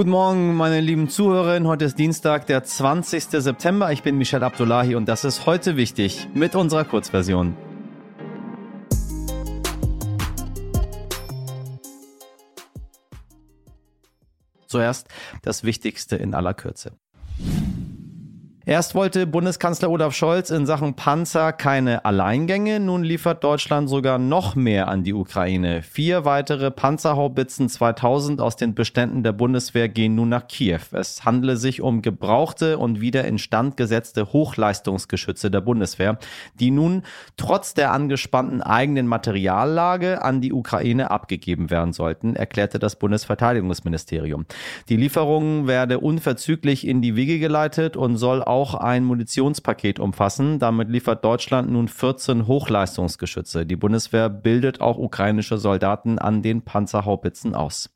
Guten Morgen, meine lieben Zuhörerinnen. Heute ist Dienstag, der 20. September. Ich bin Michel Abdullahi und das ist heute wichtig mit unserer Kurzversion. Zuerst das Wichtigste in aller Kürze. Erst wollte Bundeskanzler Olaf Scholz in Sachen Panzer keine Alleingänge, nun liefert Deutschland sogar noch mehr an die Ukraine. Vier weitere Panzerhaubitzen 2000 aus den Beständen der Bundeswehr gehen nun nach Kiew. Es handele sich um gebrauchte und wieder instand gesetzte Hochleistungsgeschütze der Bundeswehr, die nun trotz der angespannten eigenen Materiallage an die Ukraine abgegeben werden sollten, erklärte das Bundesverteidigungsministerium. Die Lieferung werde unverzüglich in die Wege geleitet und soll auch auch ein Munitionspaket umfassen. Damit liefert Deutschland nun 14 Hochleistungsgeschütze. Die Bundeswehr bildet auch ukrainische Soldaten an den Panzerhaubitzen aus.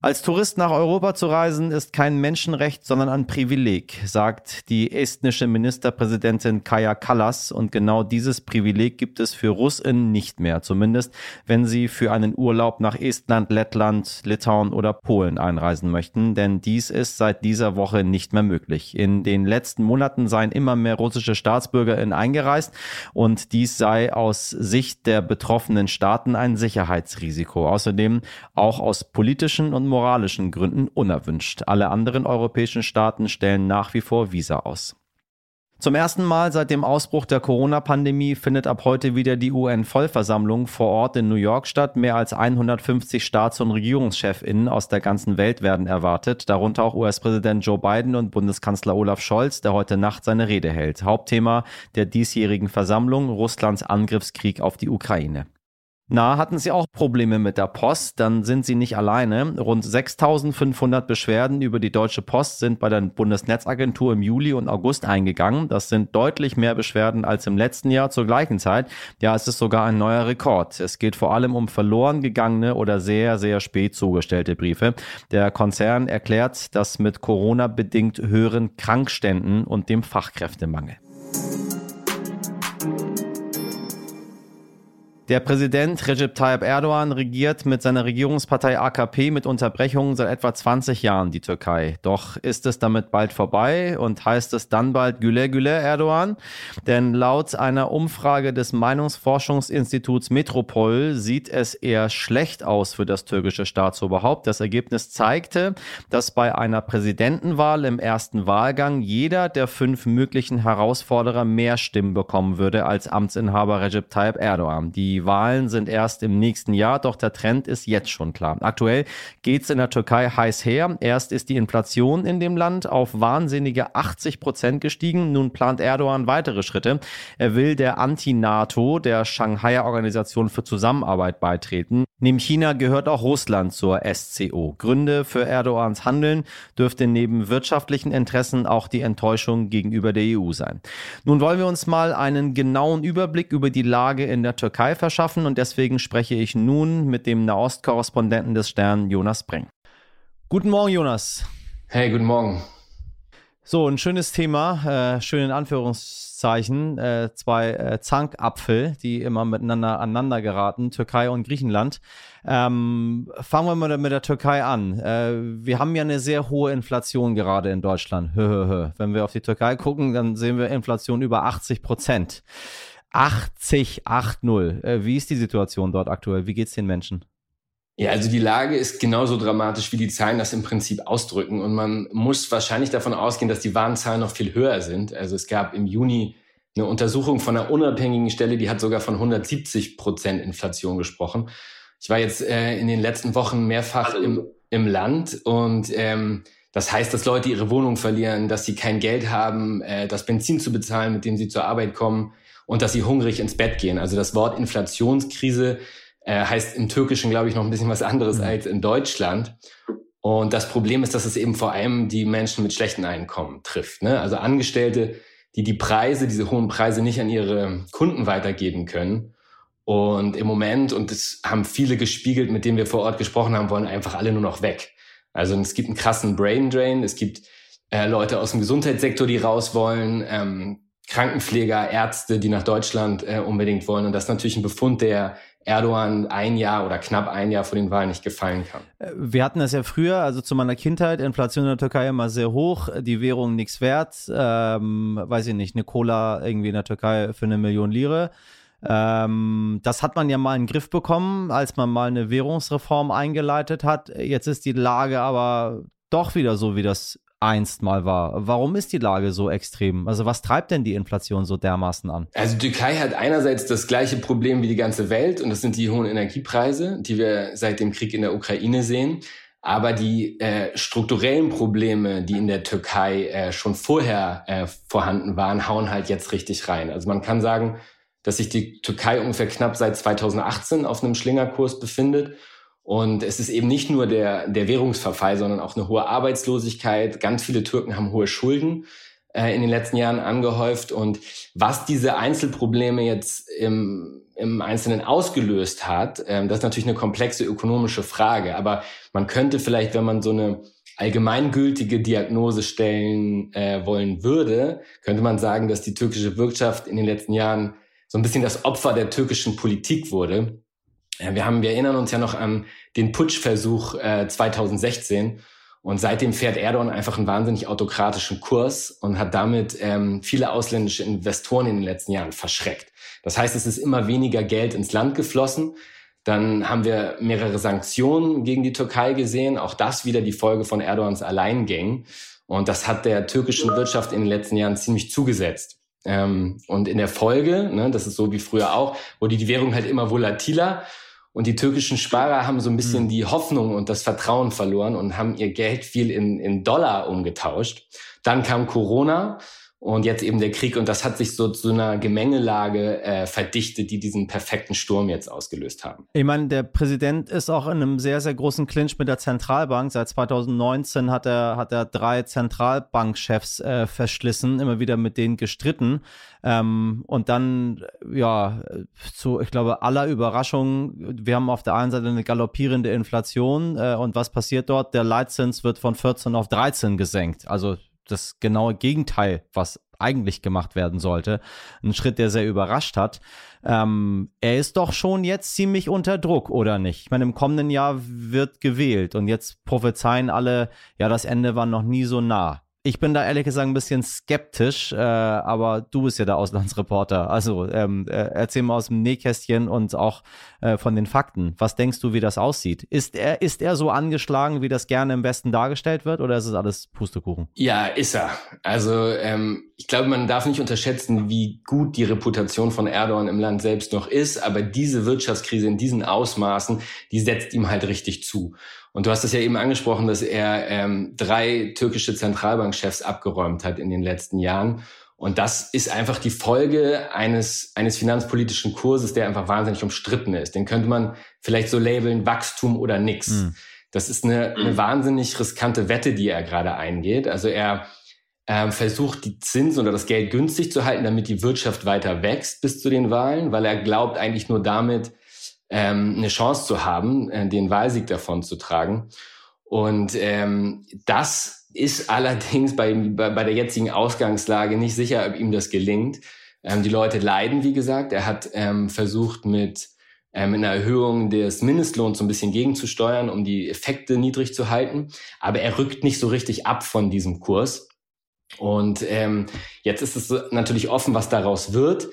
Als Tourist nach Europa zu reisen ist kein Menschenrecht, sondern ein Privileg, sagt die estnische Ministerpräsidentin Kaja Kallas. Und genau dieses Privileg gibt es für Russinnen nicht mehr, zumindest wenn sie für einen Urlaub nach Estland, Lettland, Litauen oder Polen einreisen möchten. Denn dies ist seit dieser Woche nicht mehr möglich. In den letzten Monaten seien immer mehr russische Staatsbürgerinnen eingereist und dies sei aus Sicht der betroffenen Staaten ein Sicherheitsrisiko. Außerdem auch aus politischen und moralischen Gründen unerwünscht. Alle anderen europäischen Staaten stellen nach wie vor Visa aus. Zum ersten Mal seit dem Ausbruch der Corona-Pandemie findet ab heute wieder die UN-Vollversammlung vor Ort in New York statt. Mehr als 150 Staats- und Regierungschefinnen aus der ganzen Welt werden erwartet, darunter auch US-Präsident Joe Biden und Bundeskanzler Olaf Scholz, der heute Nacht seine Rede hält. Hauptthema der diesjährigen Versammlung Russlands Angriffskrieg auf die Ukraine. Na, hatten Sie auch Probleme mit der Post, dann sind Sie nicht alleine. Rund 6500 Beschwerden über die Deutsche Post sind bei der Bundesnetzagentur im Juli und August eingegangen. Das sind deutlich mehr Beschwerden als im letzten Jahr zur gleichen Zeit. Ja, es ist sogar ein neuer Rekord. Es geht vor allem um verloren gegangene oder sehr, sehr spät zugestellte Briefe. Der Konzern erklärt das mit Corona bedingt höheren Krankständen und dem Fachkräftemangel. Der Präsident Recep Tayyip Erdogan regiert mit seiner Regierungspartei AKP mit Unterbrechungen seit etwa 20 Jahren die Türkei. Doch ist es damit bald vorbei und heißt es dann bald Güle Güle Erdogan? Denn laut einer Umfrage des Meinungsforschungsinstituts Metropol sieht es eher schlecht aus für das türkische Staatsoberhaupt. Das Ergebnis zeigte, dass bei einer Präsidentenwahl im ersten Wahlgang jeder der fünf möglichen Herausforderer mehr Stimmen bekommen würde als Amtsinhaber Recep Tayyip Erdogan. Die die Wahlen sind erst im nächsten Jahr, doch der Trend ist jetzt schon klar. Aktuell geht es in der Türkei heiß her. Erst ist die Inflation in dem Land auf wahnsinnige 80 Prozent gestiegen. Nun plant Erdogan weitere Schritte. Er will der Anti-NATO, der Shanghai Organisation für Zusammenarbeit beitreten. Neben China gehört auch Russland zur SCO. Gründe für Erdogans Handeln dürfte neben wirtschaftlichen Interessen auch die Enttäuschung gegenüber der EU sein. Nun wollen wir uns mal einen genauen Überblick über die Lage in der Türkei verschaffen und deswegen spreche ich nun mit dem Nahost-Korrespondenten des Stern, Jonas Breng. Guten Morgen, Jonas. Hey, guten Morgen. So, ein schönes Thema, äh, schön in Anführungszeichen, äh, zwei äh, Zankapfel, die immer miteinander aneinander geraten, Türkei und Griechenland. Ähm, fangen wir mal mit der Türkei an. Äh, wir haben ja eine sehr hohe Inflation gerade in Deutschland. Wenn wir auf die Türkei gucken, dann sehen wir Inflation über 80 Prozent. 80, 8-0. Äh, wie ist die Situation dort aktuell? Wie geht es den Menschen? Ja, also die Lage ist genauso dramatisch, wie die Zahlen das im Prinzip ausdrücken. Und man muss wahrscheinlich davon ausgehen, dass die Warenzahlen noch viel höher sind. Also es gab im Juni eine Untersuchung von einer unabhängigen Stelle, die hat sogar von 170 Prozent Inflation gesprochen. Ich war jetzt äh, in den letzten Wochen mehrfach im, im Land und ähm, das heißt, dass Leute ihre Wohnung verlieren, dass sie kein Geld haben, äh, das Benzin zu bezahlen, mit dem sie zur Arbeit kommen und dass sie hungrig ins Bett gehen. Also das Wort Inflationskrise äh, heißt im Türkischen, glaube ich, noch ein bisschen was anderes mhm. als in Deutschland. Und das Problem ist, dass es eben vor allem die Menschen mit schlechten Einkommen trifft. Ne? Also Angestellte, die die Preise, diese hohen Preise nicht an ihre Kunden weitergeben können. Und im Moment, und das haben viele gespiegelt, mit denen wir vor Ort gesprochen haben, wollen einfach alle nur noch weg. Also es gibt einen krassen Brain Drain, es gibt äh, Leute aus dem Gesundheitssektor, die raus wollen. Ähm, Krankenpfleger, Ärzte, die nach Deutschland äh, unbedingt wollen. Und das ist natürlich ein Befund, der Erdogan ein Jahr oder knapp ein Jahr vor den Wahlen nicht gefallen kann. Äh, wir hatten das ja früher, also zu meiner Kindheit, Inflation in der Türkei immer sehr hoch, die Währung nichts wert, ähm, weiß ich nicht, eine Cola irgendwie in der Türkei für eine Million Lire. Ähm, das hat man ja mal in den Griff bekommen, als man mal eine Währungsreform eingeleitet hat. Jetzt ist die Lage aber doch wieder so, wie das einst mal war. Warum ist die Lage so extrem? Also was treibt denn die Inflation so dermaßen an? Also die Türkei hat einerseits das gleiche Problem wie die ganze Welt und das sind die hohen Energiepreise, die wir seit dem Krieg in der Ukraine sehen. Aber die äh, strukturellen Probleme, die in der Türkei äh, schon vorher äh, vorhanden waren, hauen halt jetzt richtig rein. Also man kann sagen, dass sich die Türkei ungefähr knapp seit 2018 auf einem Schlingerkurs befindet und es ist eben nicht nur der, der Währungsverfall, sondern auch eine hohe Arbeitslosigkeit. Ganz viele Türken haben hohe Schulden äh, in den letzten Jahren angehäuft. Und was diese Einzelprobleme jetzt im, im Einzelnen ausgelöst hat, ähm, das ist natürlich eine komplexe ökonomische Frage. Aber man könnte vielleicht, wenn man so eine allgemeingültige Diagnose stellen äh, wollen würde, könnte man sagen, dass die türkische Wirtschaft in den letzten Jahren so ein bisschen das Opfer der türkischen Politik wurde. Wir haben, wir erinnern uns ja noch an den Putschversuch äh, 2016 und seitdem fährt Erdogan einfach einen wahnsinnig autokratischen Kurs und hat damit ähm, viele ausländische Investoren in den letzten Jahren verschreckt. Das heißt, es ist immer weniger Geld ins Land geflossen. Dann haben wir mehrere Sanktionen gegen die Türkei gesehen. Auch das wieder die Folge von Erdogans Alleingängen. Und das hat der türkischen Wirtschaft in den letzten Jahren ziemlich zugesetzt. Ähm, und in der Folge, ne, das ist so wie früher auch, wurde die Währung halt immer volatiler und die türkischen Sparer haben so ein bisschen mhm. die Hoffnung und das Vertrauen verloren und haben ihr Geld viel in, in Dollar umgetauscht. Dann kam Corona und jetzt eben der Krieg und das hat sich so zu einer Gemengelage äh, verdichtet, die diesen perfekten Sturm jetzt ausgelöst haben. Ich meine, der Präsident ist auch in einem sehr, sehr großen Clinch mit der Zentralbank. Seit 2019 hat er, hat er drei Zentralbankchefs äh, verschlissen, immer wieder mit denen gestritten. Ähm, und dann, ja, zu, ich glaube, aller Überraschung, wir haben auf der einen Seite eine galoppierende Inflation äh, und was passiert dort? Der Leitzins wird von 14 auf 13 gesenkt. Also das genaue Gegenteil, was eigentlich gemacht werden sollte. Ein Schritt, der sehr überrascht hat. Ähm, er ist doch schon jetzt ziemlich unter Druck, oder nicht? Ich meine, im kommenden Jahr wird gewählt und jetzt prophezeien alle, ja, das Ende war noch nie so nah. Ich bin da ehrlich gesagt ein bisschen skeptisch, äh, aber du bist ja der Auslandsreporter. Also ähm, äh, erzähl mal aus dem Nähkästchen und auch äh, von den Fakten. Was denkst du, wie das aussieht? Ist er, ist er so angeschlagen, wie das gerne im Westen dargestellt wird, oder ist es alles Pustekuchen? Ja, ist er. Also ähm, ich glaube, man darf nicht unterschätzen, wie gut die Reputation von Erdogan im Land selbst noch ist, aber diese Wirtschaftskrise in diesen Ausmaßen, die setzt ihm halt richtig zu. Und du hast es ja eben angesprochen, dass er ähm, drei türkische Zentralbankchefs abgeräumt hat in den letzten Jahren. Und das ist einfach die Folge eines, eines finanzpolitischen Kurses, der einfach wahnsinnig umstritten ist. Den könnte man vielleicht so labeln, Wachstum oder nix. Mhm. Das ist eine, eine wahnsinnig riskante Wette, die er gerade eingeht. Also er ähm, versucht, die Zinsen oder das Geld günstig zu halten, damit die Wirtschaft weiter wächst bis zu den Wahlen, weil er glaubt eigentlich nur damit, ähm, eine Chance zu haben, äh, den Wahlsieg davon zu tragen. Und ähm, das ist allerdings bei, bei, bei der jetzigen Ausgangslage nicht sicher, ob ihm das gelingt. Ähm, die Leute leiden, wie gesagt. Er hat ähm, versucht, mit ähm, einer Erhöhung des Mindestlohns so ein bisschen gegenzusteuern, um die Effekte niedrig zu halten. Aber er rückt nicht so richtig ab von diesem Kurs. Und ähm, jetzt ist es natürlich offen, was daraus wird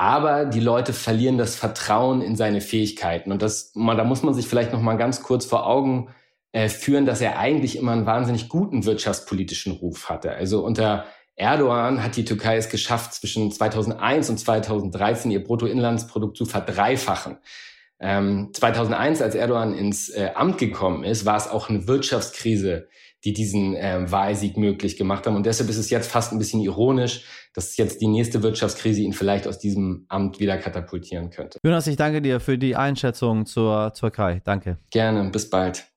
aber die Leute verlieren das Vertrauen in seine Fähigkeiten. Und das, da muss man sich vielleicht noch mal ganz kurz vor Augen äh, führen, dass er eigentlich immer einen wahnsinnig guten wirtschaftspolitischen Ruf hatte. Also unter Erdogan hat die Türkei es geschafft, zwischen 2001 und 2013 ihr Bruttoinlandsprodukt zu verdreifachen. Ähm, 2001, als Erdogan ins äh, Amt gekommen ist, war es auch eine Wirtschaftskrise, die diesen äh, Wahlsieg möglich gemacht haben. Und deshalb ist es jetzt fast ein bisschen ironisch, dass jetzt die nächste Wirtschaftskrise ihn vielleicht aus diesem Amt wieder katapultieren könnte. Jonas, ich danke dir für die Einschätzung zur Türkei. Danke. Gerne, bis bald.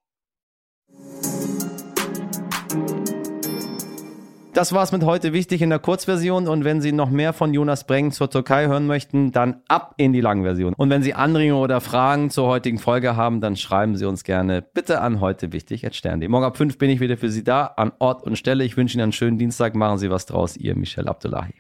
Das war's mit heute wichtig in der Kurzversion und wenn Sie noch mehr von Jonas Breng zur Türkei hören möchten, dann ab in die Langversion. Und wenn Sie Anregungen oder Fragen zur heutigen Folge haben, dann schreiben Sie uns gerne bitte an heute wichtig at Stern.de. Morgen ab 5 bin ich wieder für Sie da, an Ort und Stelle. Ich wünsche Ihnen einen schönen Dienstag. Machen Sie was draus. Ihr Michel Abdullahi.